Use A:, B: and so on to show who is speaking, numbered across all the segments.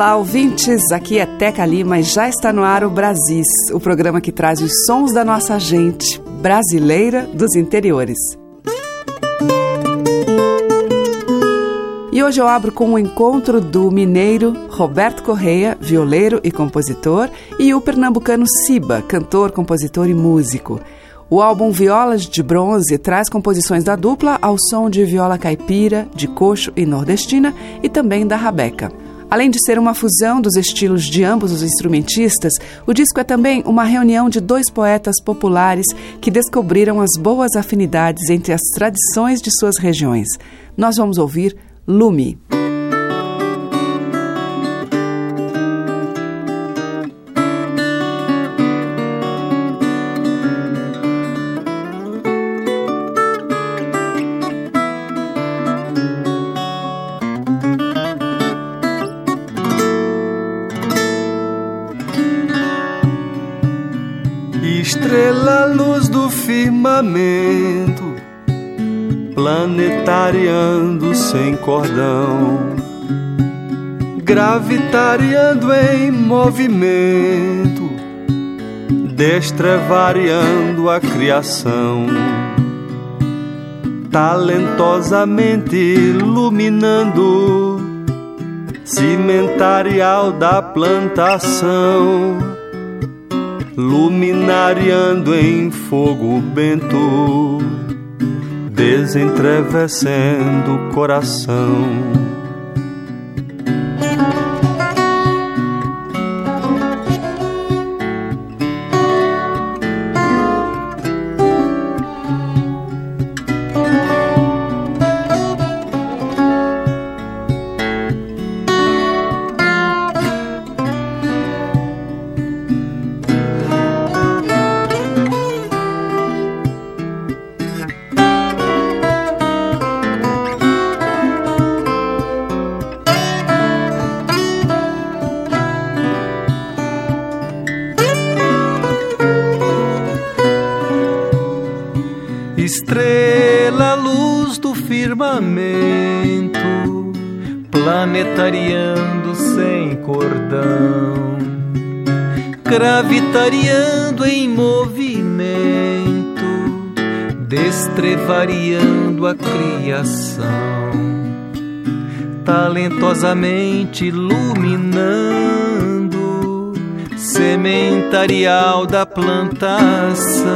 A: Olá, ouvintes! Aqui é Teca Lima e já está no ar o Brasis, o programa que traz os sons da nossa gente brasileira dos interiores. E hoje eu abro com o encontro do mineiro Roberto Correia, violeiro e compositor, e o pernambucano Siba, cantor, compositor e músico. O álbum Violas de Bronze traz composições da dupla ao som de viola caipira, de coxo e nordestina e também da rabeca. Além de ser uma fusão dos estilos de ambos os instrumentistas, o disco é também uma reunião de dois poetas populares que descobriram as boas afinidades entre as tradições de suas regiões. Nós vamos ouvir Lume.
B: Planetariando sem cordão, gravitariando em movimento, destrevariando a criação, talentosamente iluminando, cimentarial da plantação luminariando em fogo bento, desentrevecendo o coração. Talentosamente iluminando, sementarial da plantação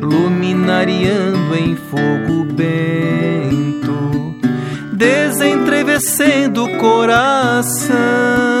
B: luminariando em fogo bento, desentrevecendo o coração.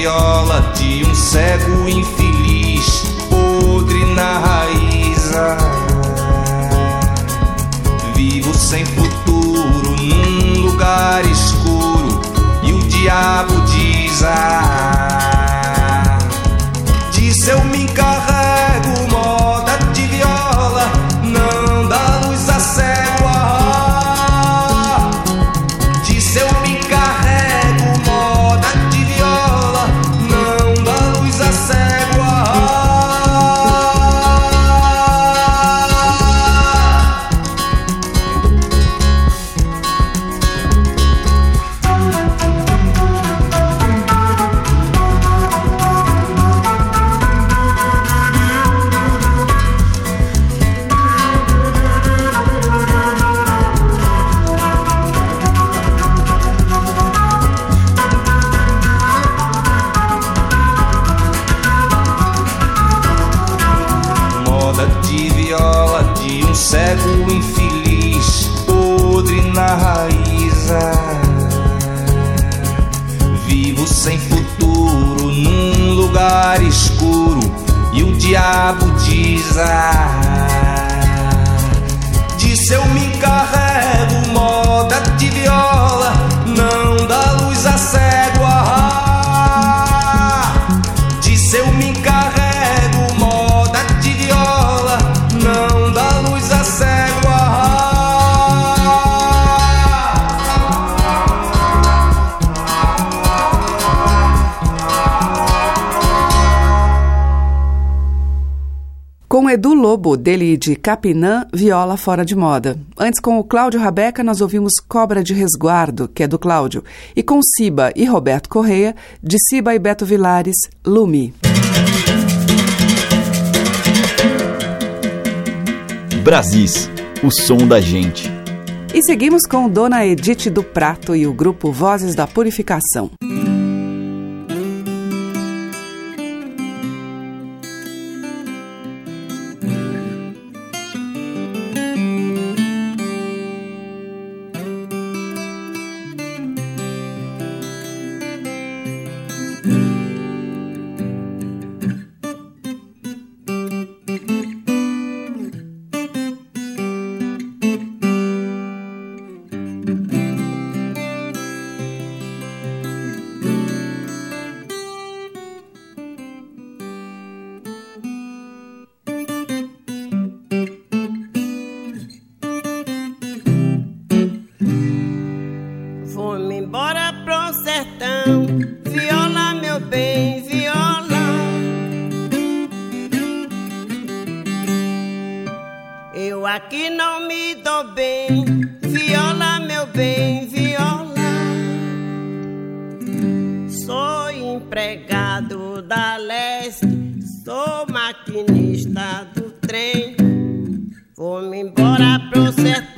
C: viola de um cego infeliz, podre na raiz. Vivo sem futuro num lugar escuro e o diabo diz. Ah,
D: Lobo, dele de Capinã, Viola Fora de Moda. Antes, com o Cláudio Rabeca, nós ouvimos Cobra de Resguardo, que é do Cláudio. E com Siba e Roberto Correia, de Siba e Beto Vilares, Lumi.
E: Brasis, o som da gente.
D: E seguimos com Dona Edith do Prato e o grupo Vozes da Purificação.
F: para processar.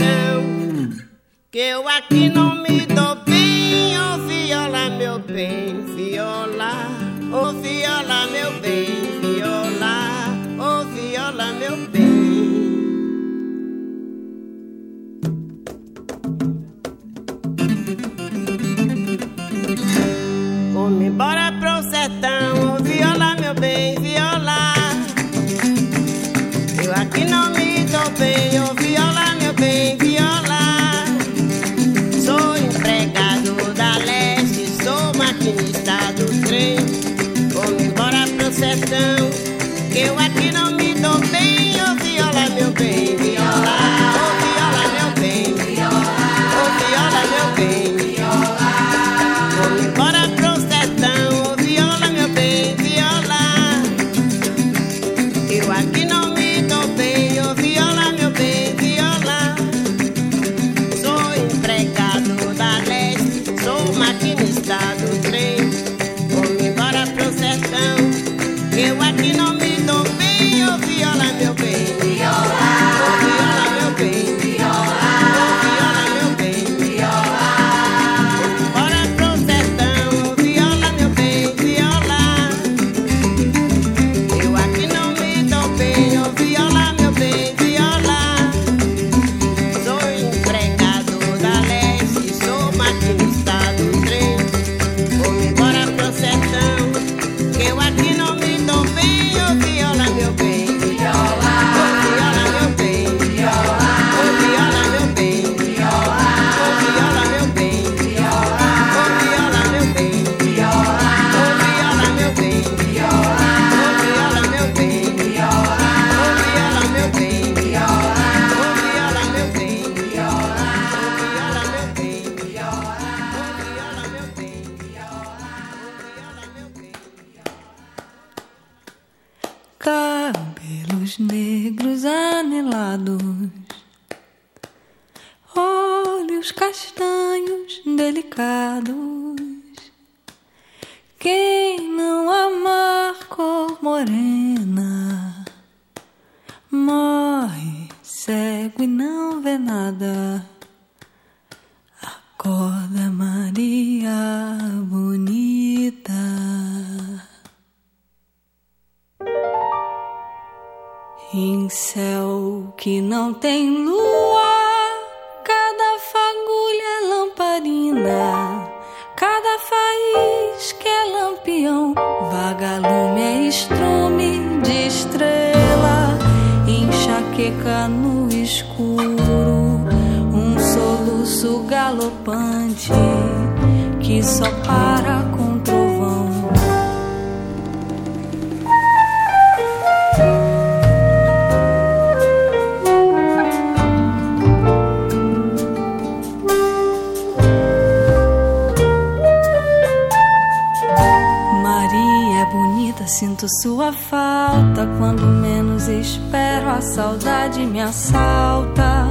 F: Espero. A saudade me assalta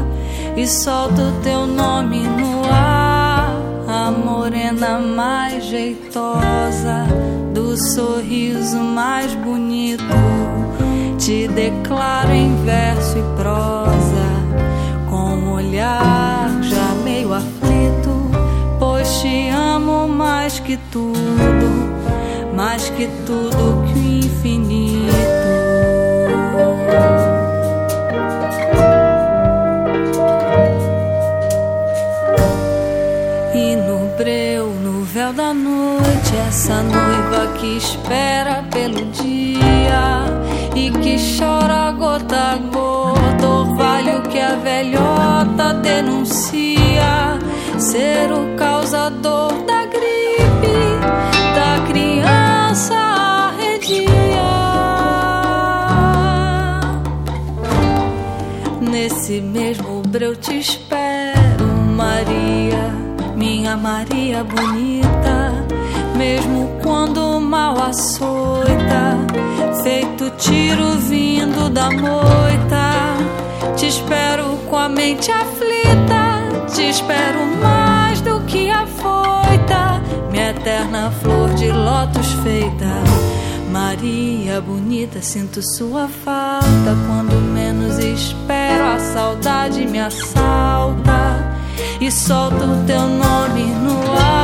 F: e solto teu nome no ar. A morena mais jeitosa, do sorriso mais bonito. Te declaro em verso e prosa, com um olhar já meio aflito. Pois te amo mais que tudo mais que tudo que o infinito. Que espera pelo dia e que chora gota a gota, orvalho que a velhota denuncia ser o causador da gripe da criança arredia. Nesse mesmo breu te espero, Maria, minha Maria bonita. Mesmo quando mal açoita, feito tiro vindo da moita, te espero com a mente aflita, te espero mais do que a foita minha eterna flor de lótus feita. Maria bonita, sinto sua falta. Quando menos espero, a saudade me assalta e solto o teu nome no ar.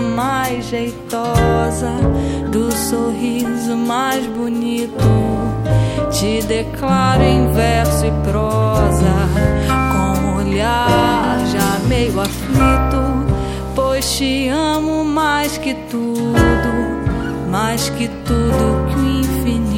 F: Mais jeitosa, do sorriso mais bonito. Te declaro em verso e prosa, com um olhar já meio aflito pois te amo mais que tudo, mais que tudo que o infinito.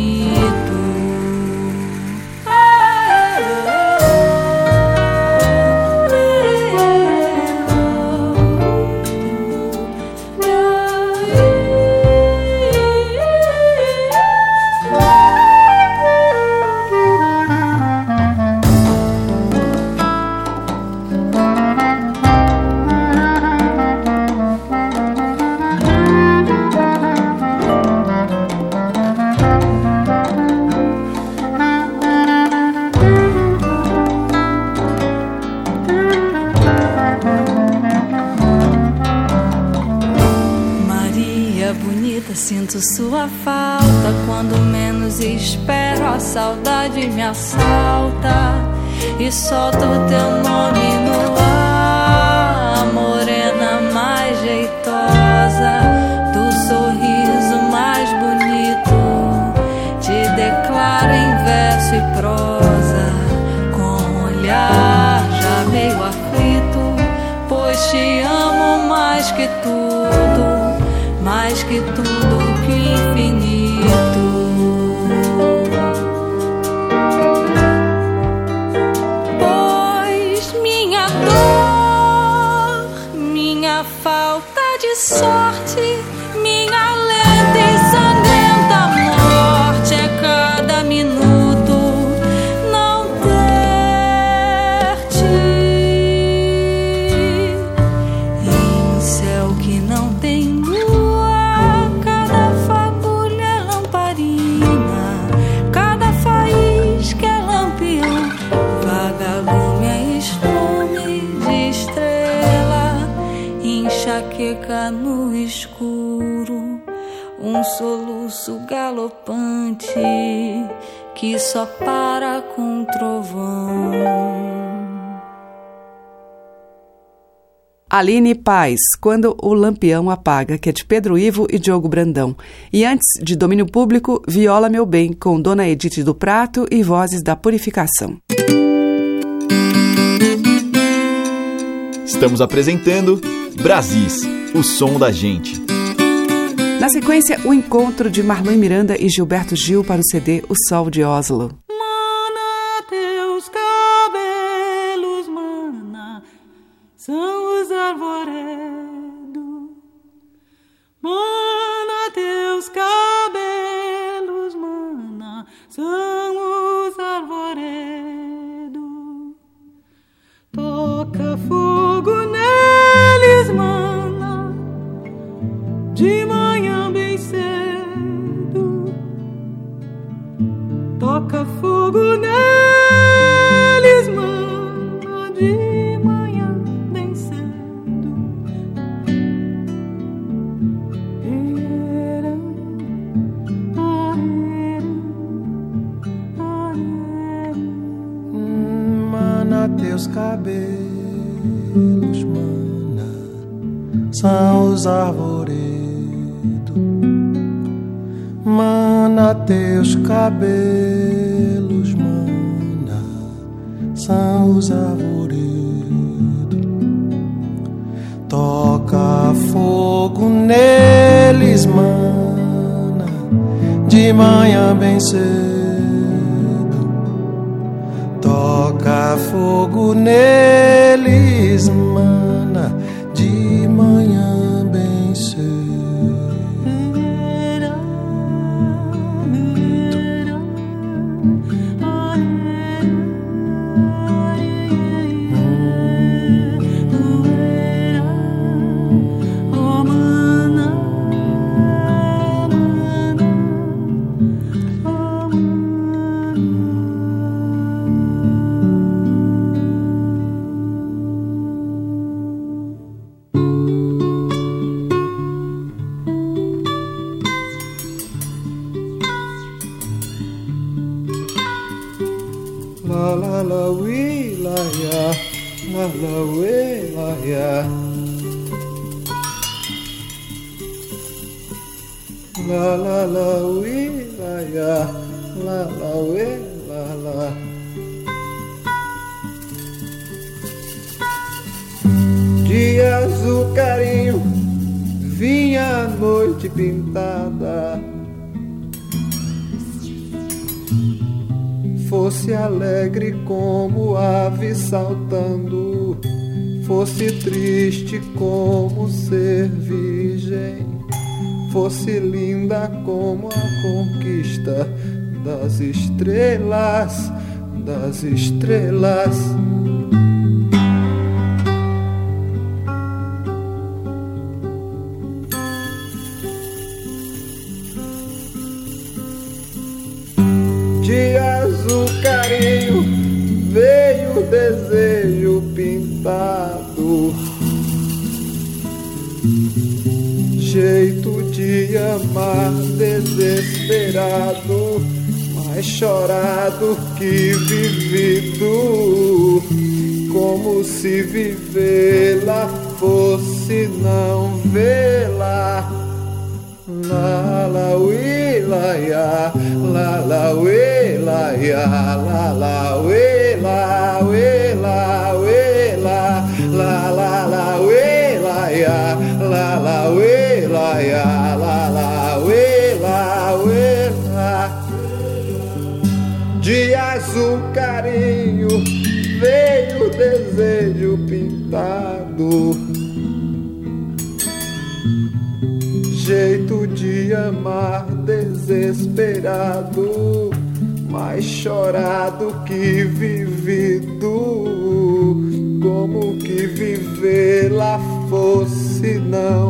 F: Sinto sua falta quando menos espero. A saudade me assalta e solto teu nome no ar. Morena mais jeitosa, do sorriso mais bonito. Te declaro em verso e prosa, com um olhar já meio aflito. Pois te amo mais que tudo, mais que tudo para com trovão.
A: Aline Paz, Quando o Lampião Apaga, que é de Pedro Ivo e Diogo Brandão. E antes de Domínio Público, Viola Meu Bem, com Dona Edith do Prato e Vozes da Purificação.
E: Estamos apresentando Brasis, o som da gente.
A: Na sequência, o encontro de Marlon Miranda e Gilberto Gil para o CD O Sol de Oslo.
G: Mana, teus cabelos, mana, são os arvoredos. Mana, teus cabelos, mana, são os arvoredos. Toca fogo neles, mana, de manhã cedo. Toca fogo neles, mana, de manhã bem cedo. Era, era, era.
H: Mana, teus cabelos, mana, são os arvoredos. Teus cabelos, mana, são os arvoredos. Toca fogo neles, mana, de manhã bem cedo. Toca fogo neles, mana, saltando, fosse triste como ser virgem, fosse linda como a conquista das estrelas, das estrelas. chorado que vivido, como se viver. chorado que vivido, como que viver lá fosse não.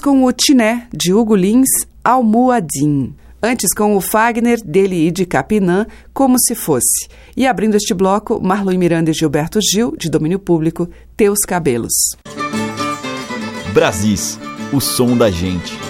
A: Com o Tiné, de Hugo Lins, Almoadim. Antes com o Fagner, dele e de Capinã, Como Se Fosse. E abrindo este bloco, Marlon Miranda e Gilberto Gil, de domínio público, Teus Cabelos.
E: Brasis, o som da gente.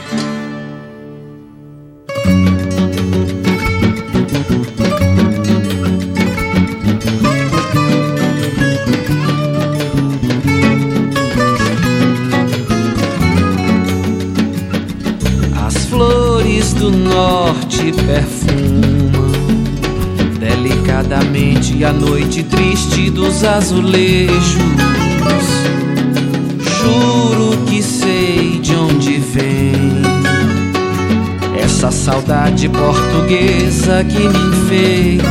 B: Do norte perfumam delicadamente a noite triste dos azulejos. Juro que sei de onde vem essa saudade portuguesa que me enfeita.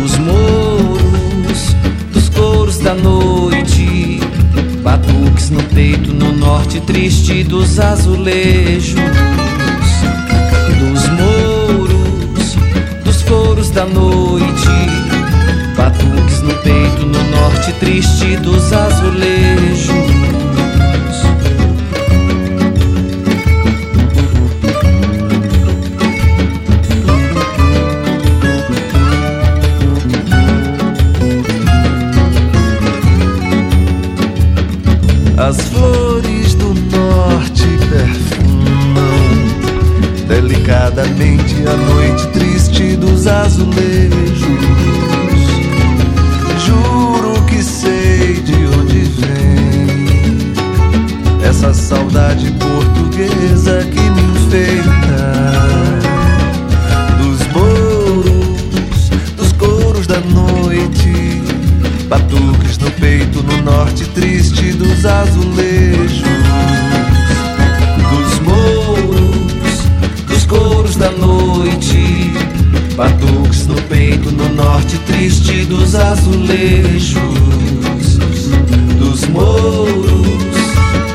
B: Dos moros, dos coros da noite, no peito, no norte triste dos azulejos. Dos moros, dos coros da noite, batuques no peito, no norte triste dos azulejos. Azulejos. Juro que sei de onde vem essa saudade portuguesa que me enfeita. Dos moros, dos coros da noite, batuques no peito, no norte triste dos azulejos. No peito, no norte triste dos azulejos. Dos moros,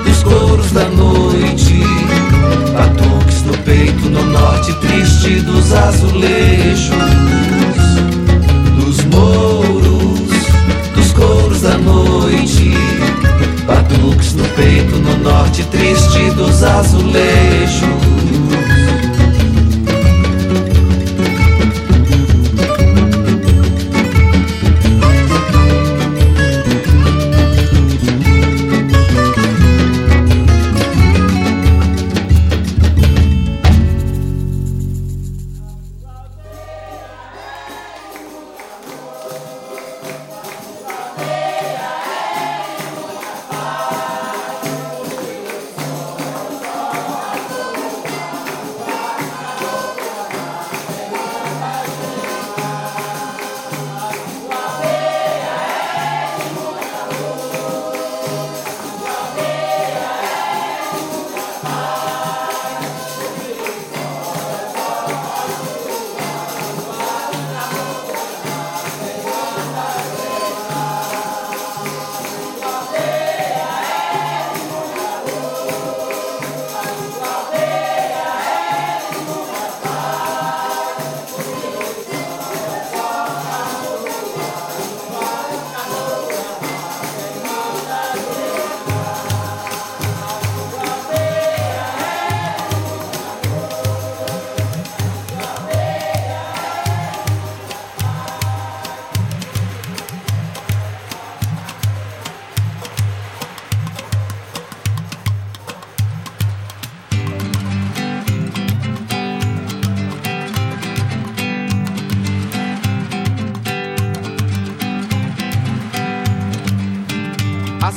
B: dos coros da noite, batuques no peito, no norte triste dos azulejos. Dos moros, dos coros da noite, batuques no peito, no norte triste dos azulejos.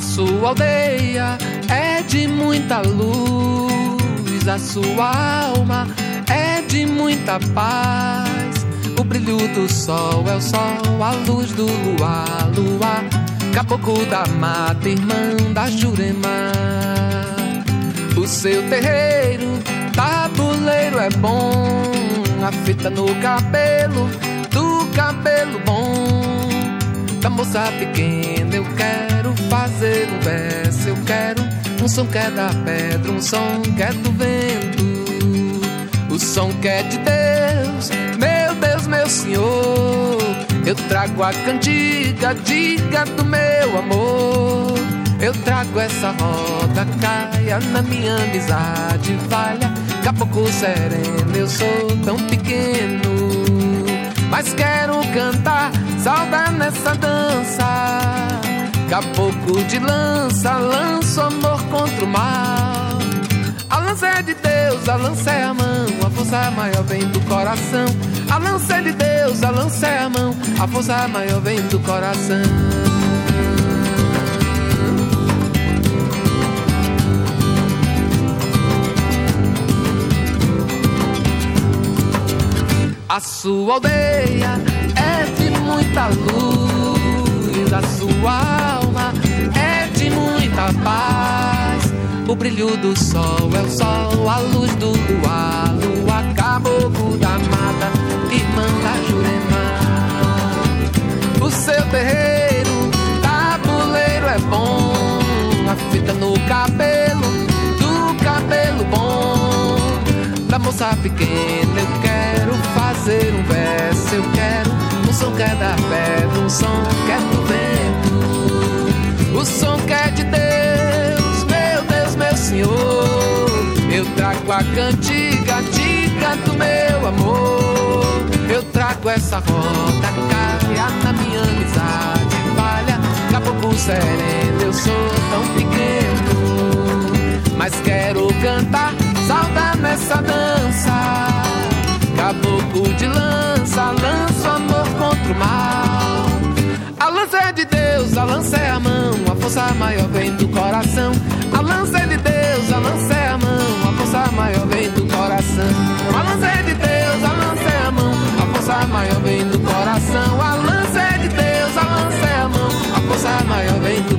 I: Sua aldeia é de muita luz, a sua alma é de muita paz. O brilho do sol é o sol, a luz do luar, luar. Caboclo da mata, irmã da Jurema. O seu terreiro, tabuleiro é bom, a fita no cabelo, do cabelo bom da moça pequena eu quero fazer um verso, eu quero um som que é da pedra, um som que é do vento, o som que é de Deus, meu Deus, meu Senhor. Eu trago a cantiga, diga do meu amor. Eu trago essa roda, caia na minha amizade, valha. Caboclo sereno, eu sou tão pequeno. Mas quero cantar, saudar nessa dança. Caboclo de lança, lanço amor contra o mal. A lança é de Deus, a lança é a mão, a força maior vem do coração. A lança é de Deus, a lança é a mão, a força maior vem do coração. A sua aldeia é de muita luz, a sua alma é de muita paz. O brilho do sol é o sol, a luz do luar, lua, caboclo da mata, irmã da Jurema. O seu terreiro, tabuleiro é bom, a fita no cabelo, do cabelo bom. Da moça pequena eu quero fazer um verso, eu quero um som que é da pedra, um som que é Senhor. Eu trago a cantiga, diga do meu amor. Eu trago essa roda, caia na minha amizade, valha, caboclo sereno, eu sou tão pequeno, mas quero cantar, saudar nessa dança. Caboclo de lança, lança amor contra o mal. A lança é de Deus, a lança é a mão, a força maior vem do coração. A lança é de Deus, a mão, a força maior vem do coração. A lança é de Deus, a lança é a mão, a força maior vem do coração. A lança é de Deus, a lança é a mão, a força maior vem do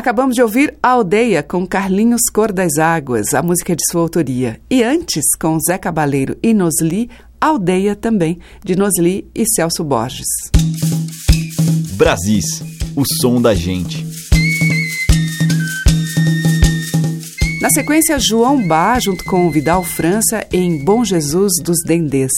A: Acabamos de ouvir A Aldeia com Carlinhos Cor das Águas, a música de sua autoria. E antes, com Zé Cabaleiro e Nosli, Aldeia também, de Nosli e Celso Borges.
E: Brasis, o som da gente.
A: Na sequência, João Bá, junto com Vidal França, em Bom Jesus dos Dendês.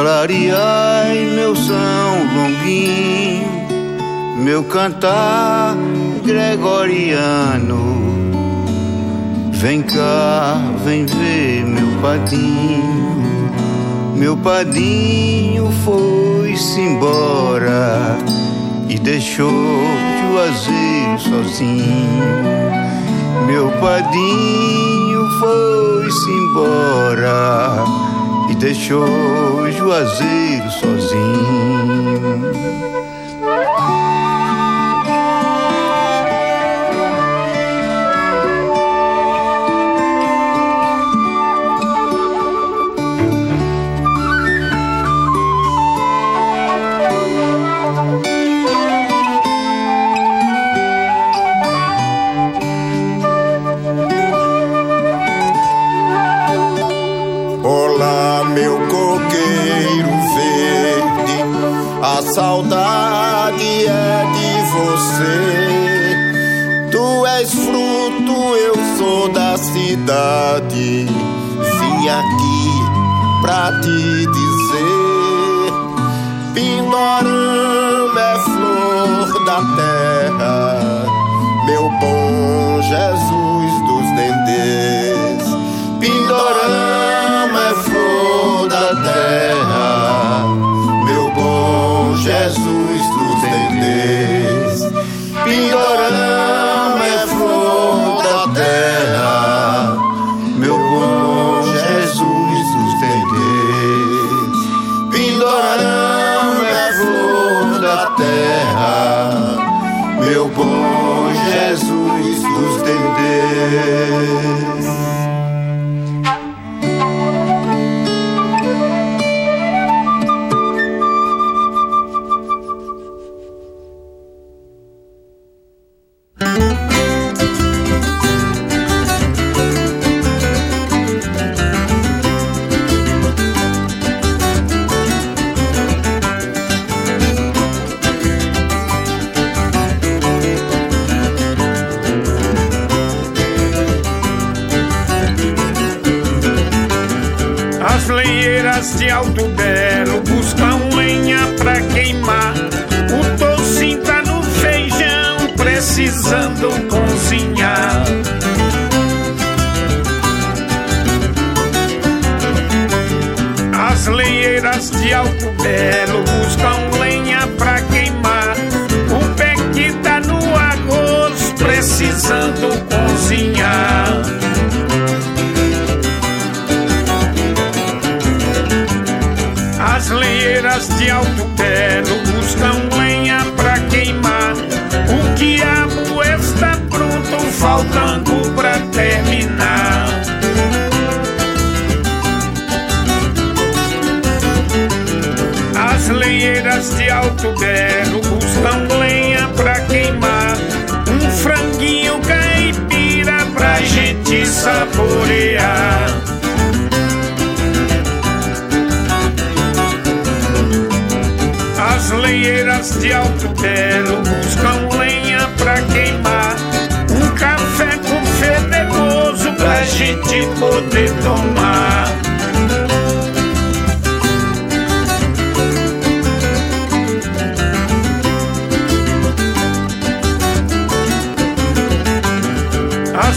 J: Clareai meu São Longuinho, meu cantar gregoriano. Vem cá, vem ver meu padinho, meu padinho foi-se embora e deixou Juazeiro sozinho. Meu padinho foi-se embora e deixou Juazeiro sozinho.
K: Olá, meu coqueiro verde, a saudade é de você. Tu és fruto, eu sou da cidade. Vim aqui pra te dizer: Pindorama é flor da terra, meu bom Jesus dos dendês. Pindorama dendês.
L: Lenheiras de Alto Belo buscam lenha pra queimar. O pé que tá no arroz, precisando cozinhar. As lenheiras de Alto Belo buscam lenha pra queimar. O quiabo está pronto, faltando lenheiras de Alto Belo buscam lenha pra queimar. Um franguinho caipira pra gente saborear. As lenheiras de Alto Belo buscam lenha pra queimar. Um café com fedegoso pra gente poder tomar.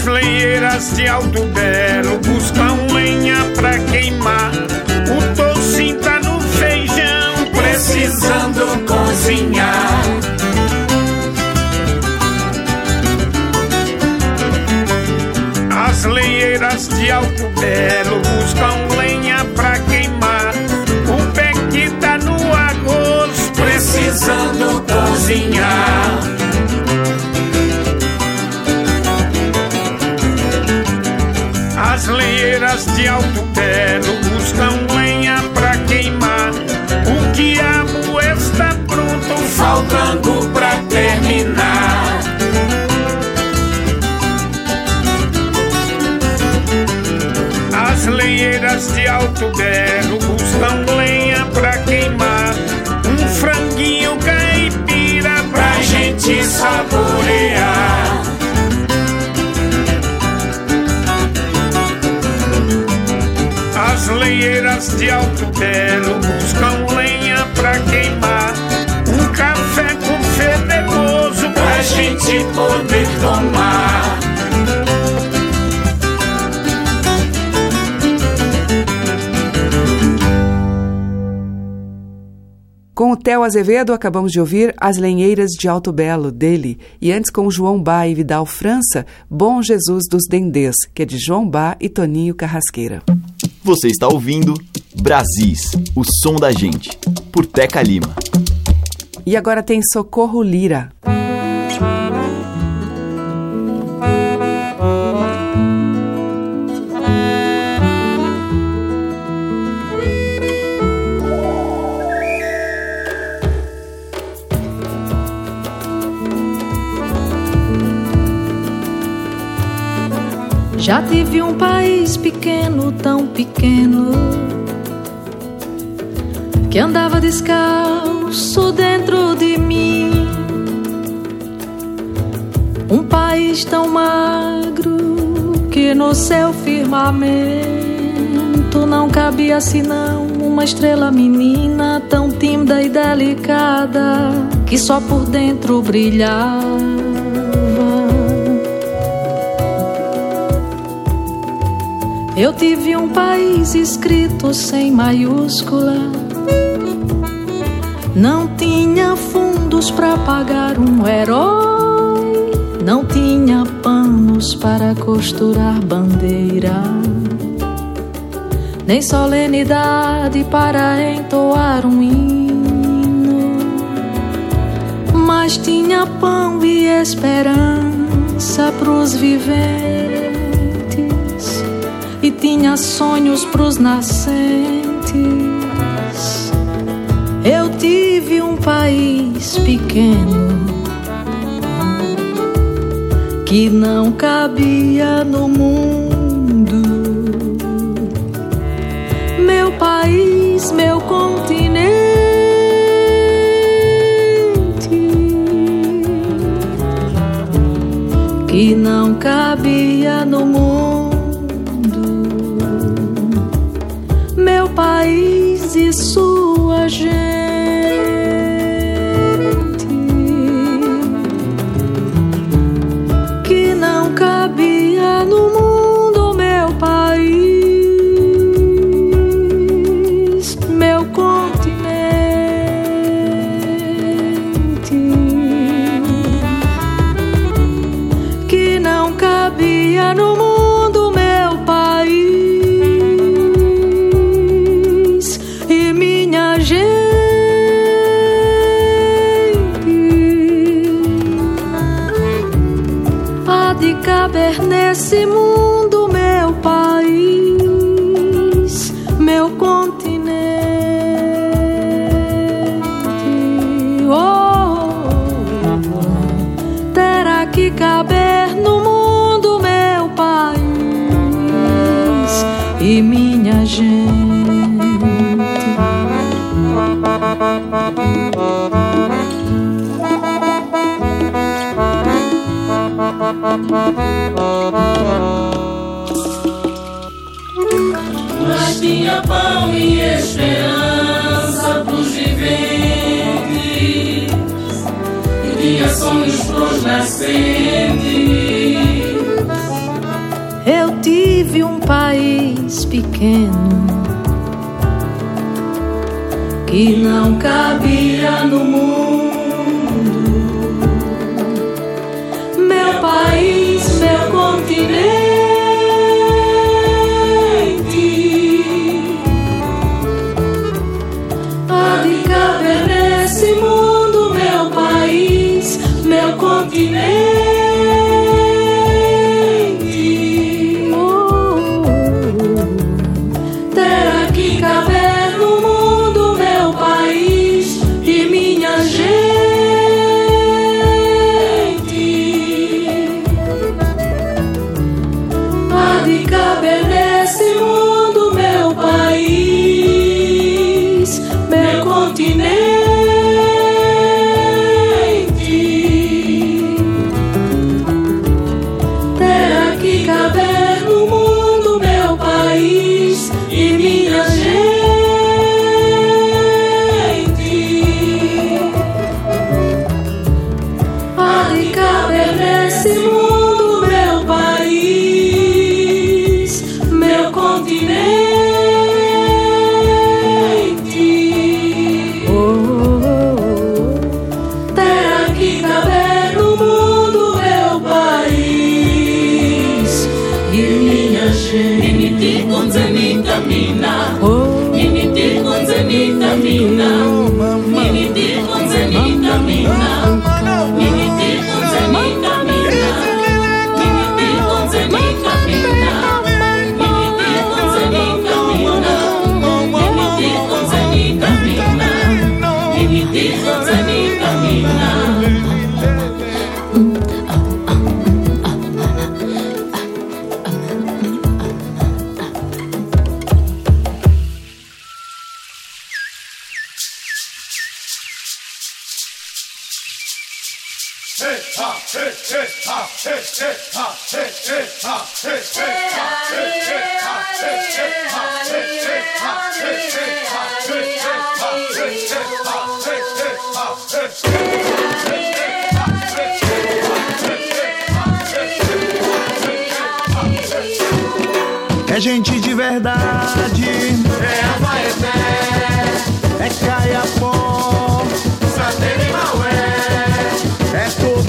L: As lenheiras de Alto Belo buscam lenha pra queimar. O tocinho tá no feijão, precisando cozinhar. As lenheiras de Alto Belo buscam lenha pra queimar. O pé que tá no arroz, precisando cozinhar. As lenheiras de Alto Belo buscam lenha pra queimar. O quiabo está pronto, faltando pra terminar. As lenheiras de Alto Belo Belo buscam lenha pra queimar. Um café com fedegoso pra gente poder tomar.
A: Com o Theo Azevedo, acabamos de ouvir As Lenheiras de Alto Belo, dele, e antes com João Bá e Vidal França, Bom Jesus dos Dendês, que é de João Bá e Toninho Carrasqueira.
E: Você está ouvindo Brasis, o som da gente, por Teca Lima.
A: E agora tem Socorro Lira.
F: Já tive um país pequeno, tão pequeno, que andava descalço dentro de mim. Um país tão magro que no seu firmamento não cabia senão uma estrela menina tão tímida e delicada que só por dentro brilhava. Eu tive um país escrito sem maiúscula. Não tinha fundos pra pagar um herói, não tinha panos para costurar bandeira, nem solenidade para entoar um hino, mas tinha pão e esperança pros viventes, e tinha sonhos pros nascentes. Eu tive um país pequeno que não cabia no mundo. Meu país, meu continente, que não cabia no mundo. País e sua gente. Caber nesse mundo,
M: Mas tinha pão e esperança pros viventes E tinha sonhos pros nascentes
F: Eu tive um país pequeno que não cabia no mundo.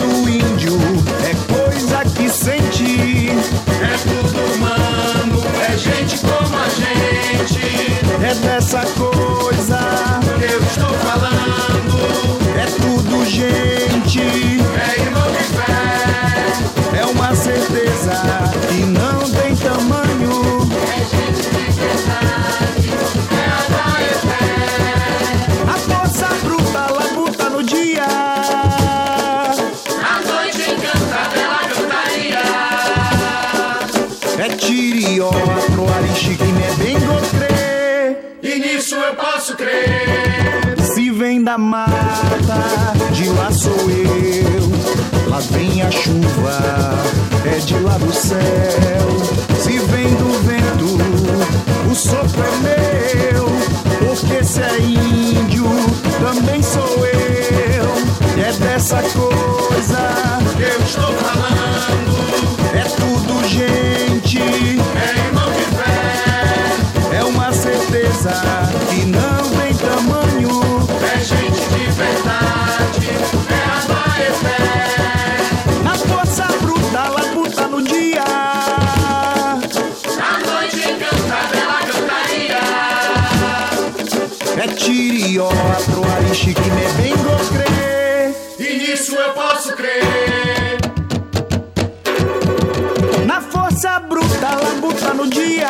F: do índio é coisa que sente. É tudo humano, é gente como a gente.
N: É dessa cor Da mata, de lá sou eu. Lá vem a chuva, é de lá do céu. Se vem do vento, o sopro é meu. Porque se é índio, também sou eu. É dessa coisa
L: que eu estou falando.
N: É tudo gente,
L: é irmão de fé.
N: É uma certeza que não tirió, atroarixe que me vengo crer.
L: E nisso eu posso crer.
N: Na força bruta, labuta no dia.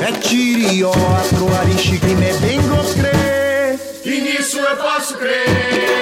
N: É tirió, atroarixe que me vengo crer.
L: E nisso eu posso crer.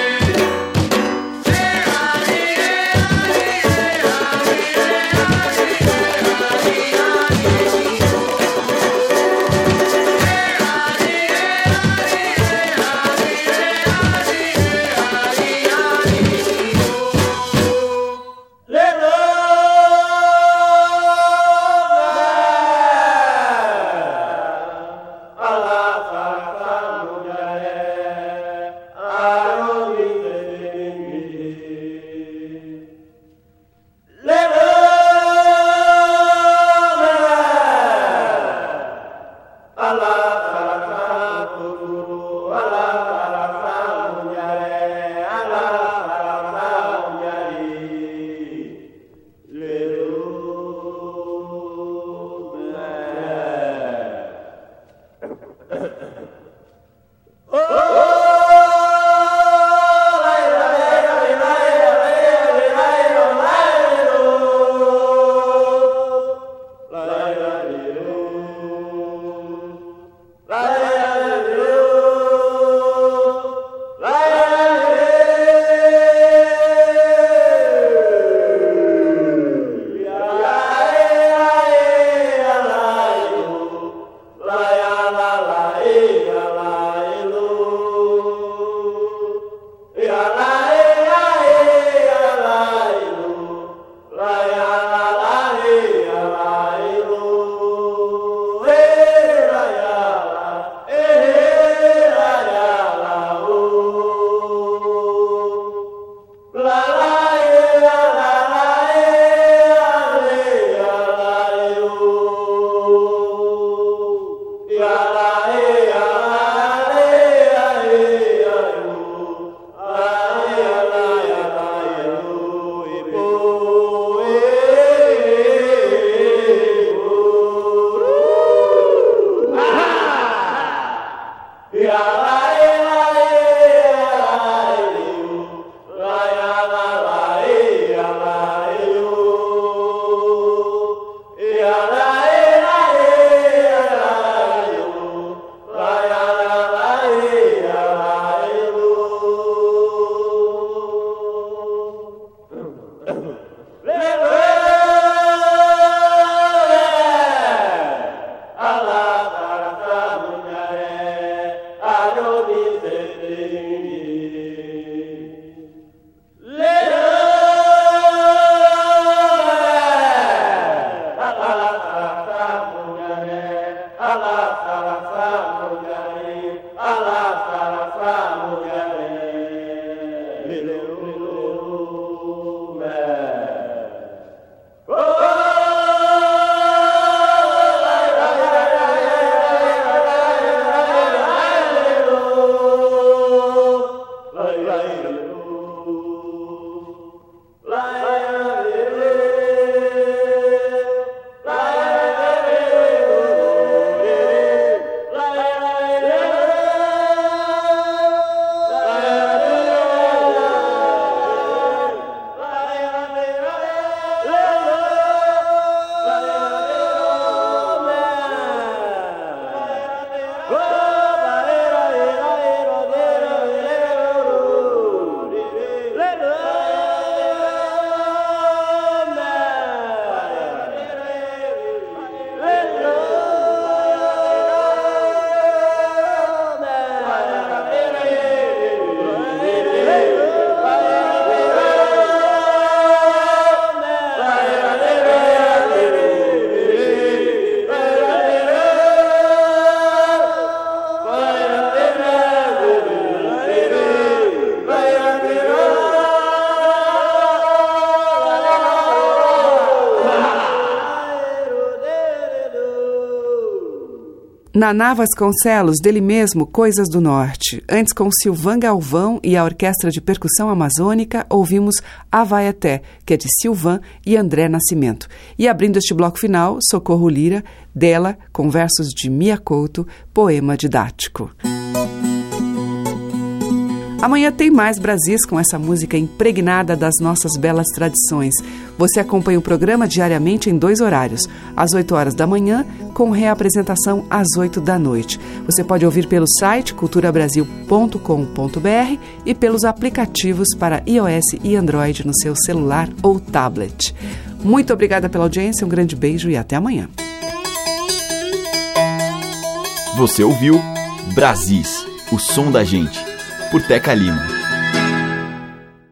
A: Naná Vasconcelos, dele mesmo, Coisas do Norte. Antes, com Silvan Galvão e a Orquestra de Percussão Amazônica, ouvimos Avaeté, que é de Silvan e André Nascimento. E abrindo este bloco final, Socorro Lira, dela, com versos de Mia Couto, poema didático. Amanhã tem mais Brasis com essa música impregnada das nossas belas tradições. Você acompanha o programa diariamente em dois horários, às 8 horas da manhã, com reapresentação às 8 da noite. Você pode ouvir pelo site culturabrasil.com.br e pelos aplicativos para iOS e Android no seu celular ou tablet. Muito obrigada pela audiência, um grande beijo e até amanhã.
E: Você ouviu Brasis, o som da gente, por Teca Lima.